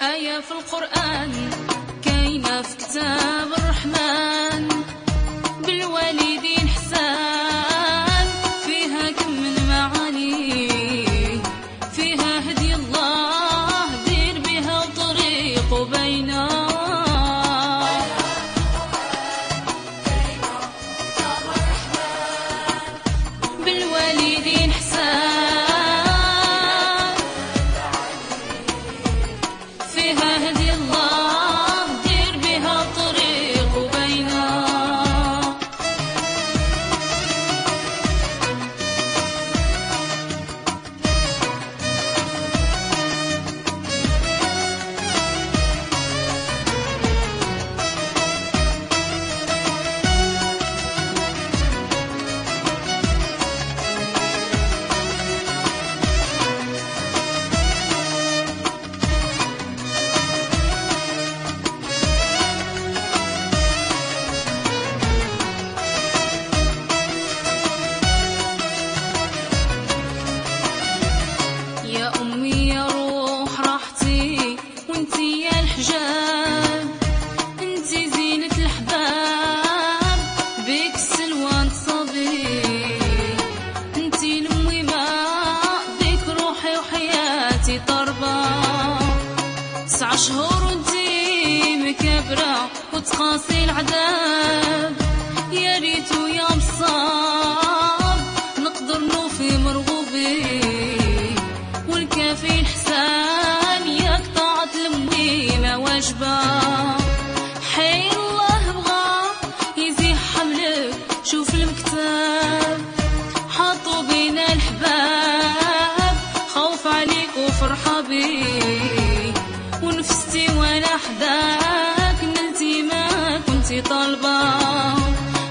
كاينة في القرآن كاينة في كتاب الرحمن. بالوالدين فيها هدي الله. وحياتي طربة. تسع شهور وانتي مكبرة وتقاسي العذاب. يا ريتو يا مصاب. عليك وفرحة بيك ونفستي وأنا حداك نلتي ما كنتي طالبة.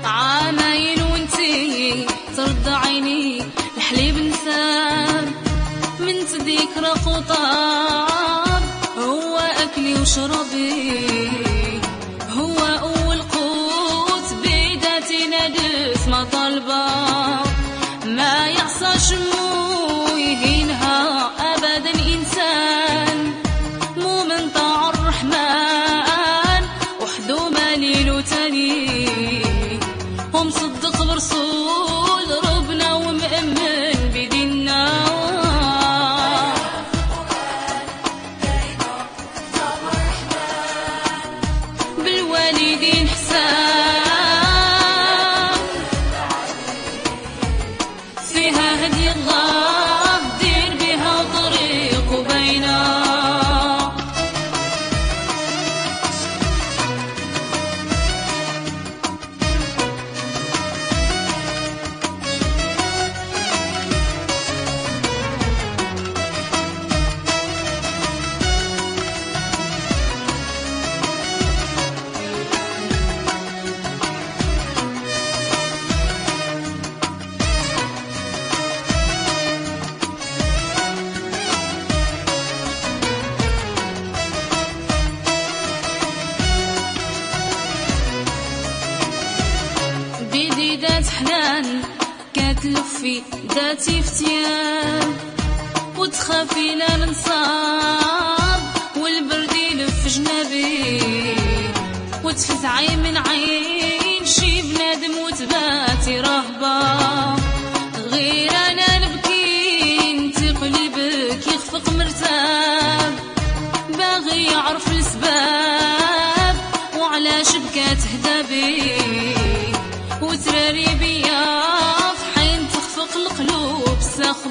عامين وانتي ترد عيني الحليب نساب من ذكرى خطاب هو أكلي وشربي كتلفي داتي فتيان وتخافي لا ننصاب. والبرد يلف جنابي. وتفزعي من عين. شي بنادم وتباتي رهبة غير أنا نبكي انتي قلبك يخفق مرتاب. باغي يعرف الأسباب. وعلاش بكات هدابي؟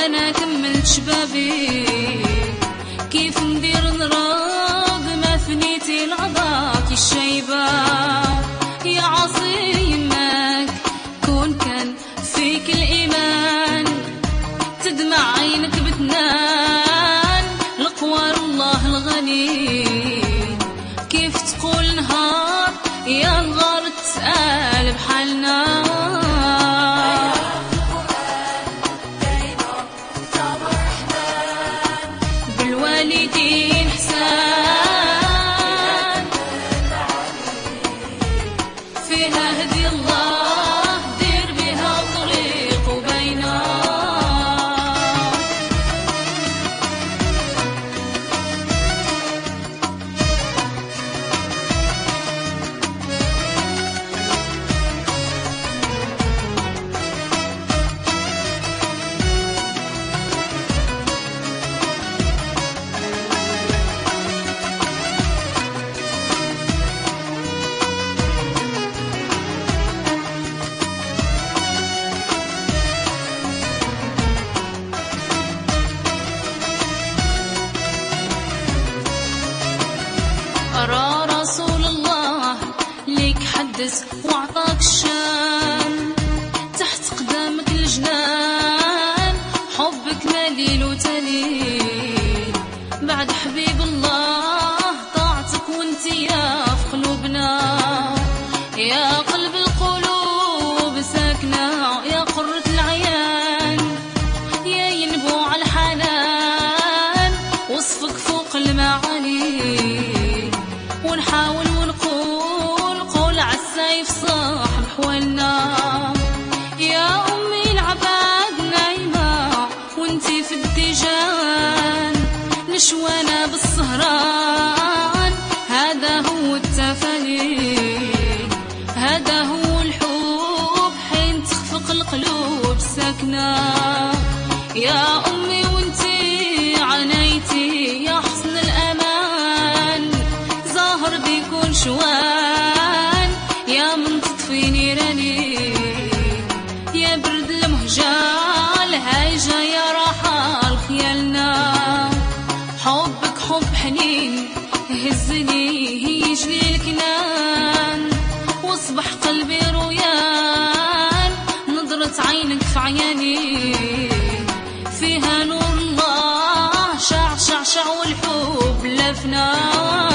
وأنا كملت شبابي. كيف ندير نراض ما فنيتي العضاك الشيبة يا عصي يماك كون كان فيك الإيمان. تدمع عينك بتنان لقوار الله الغني. حدث وعطاك الشان. تحت قدامك الجنان. حبك مليل وتليل القلوب ساكنة. يا أمي نظرة عينك في عياني فيها نور الله شع شع شع والحب لفنا.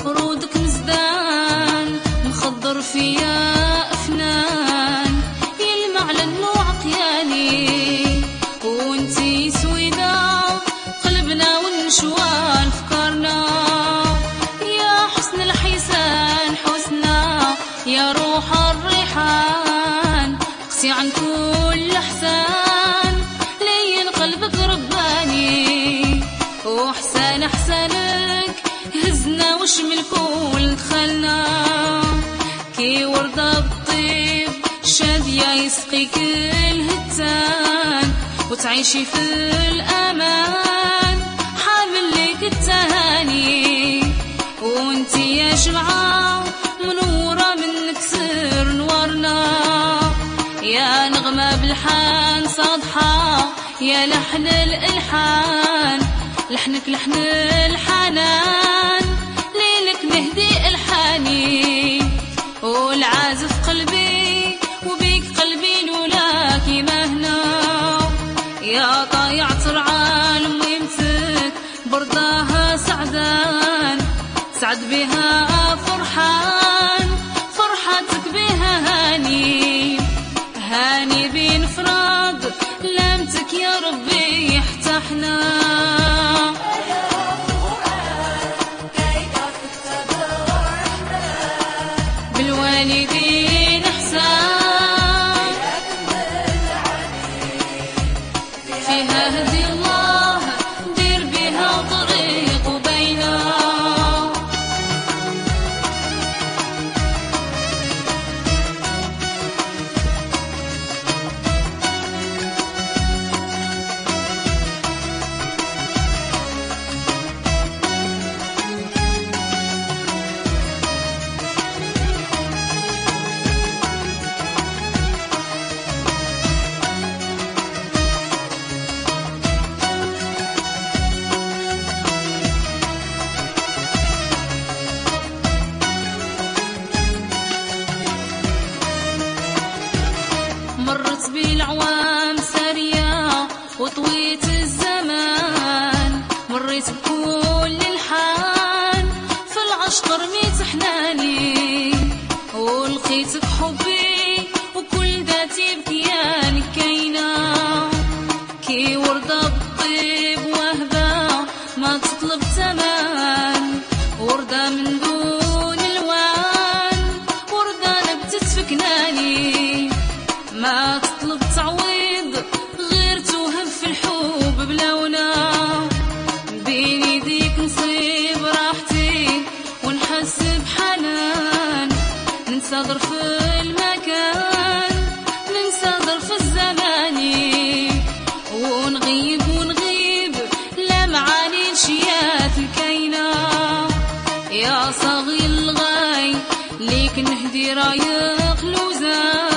زهر ورودك مزدان مخضر فيا أفنان. يلمع للنوع قياني وانتي سويدة قلبنا والنشوان فكرنا يا حسن الحسان حسنا يا روح الريحان. اقسي عن كل أحسان لين قلبك رباني. واحسن احسنك كل دخلنا كي وردة بالطيب شادية يسقي كل هتان وتعيشي في الأمان. حامل لك التهاني وانتي يا شمعة منورة منك سر نورنا يا نغمة بالحان صادحة يا لحن الإلحان. لحنك لحن الحنان. الحاني والعازف قلبي وبيك قلبي لولاك مهنا. يا طايع ترعان ميمتك برضاها سعدان. سعد بها فرحان فرحتك بها هاني. هاني بين فراد لمتك يا ربي يحتحنا العوام سارية وطويت الزمان مريت بكل الحال في العشق رميت حناني ولقيتك حبي وكل ذاتي بكيانك كاينة كي وردة بالطيب وهبة ما تطلب ثمن وردة من دون الوان وردة نبتت فكناني ما تطلب تعويض غير توهب في الحب بلونا بين يديك نصيب راحتي ونحس بحنان. ننسى ظرف المكان ننسى ظرف الزمان. ونغيب ونغيب لا معاني نشيات الكاينة يا صاغي الغاي ليك نهدي رايق لوزان.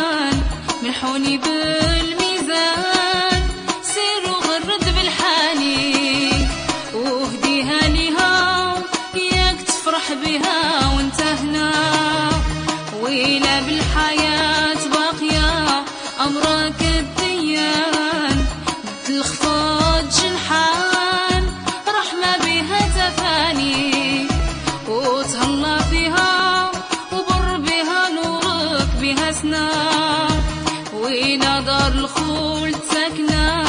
منحوني بالميزان سير وغرد بالحاني. وهديها ليها ياك تفرح بها وانت هنا. ويلا بالحياة باقية أمرك الديان. الخفاض جنحان رحمة بها تفاني. وتهلا فيها وبر بها نورك بها سنا وينا دار الخلد ساكنة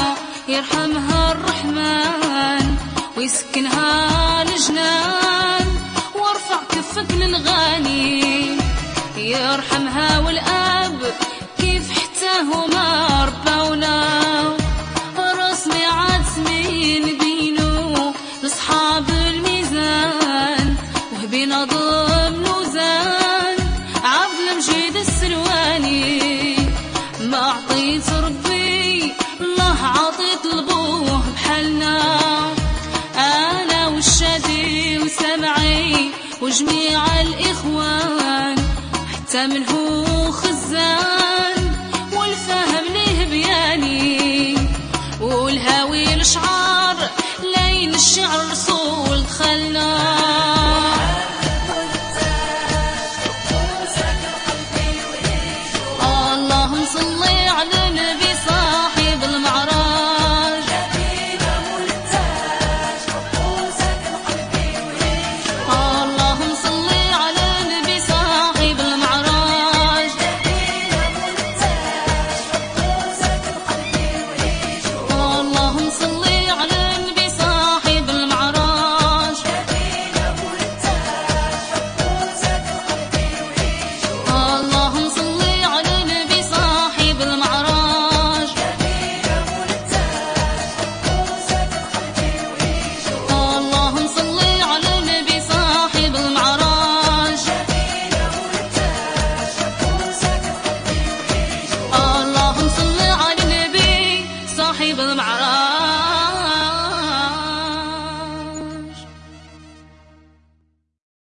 يرحمها الرحمن ويسكنها الجنان وارفع كفك للغاني يرحمها والاب وجميع الإخوان حتى من هو خزان.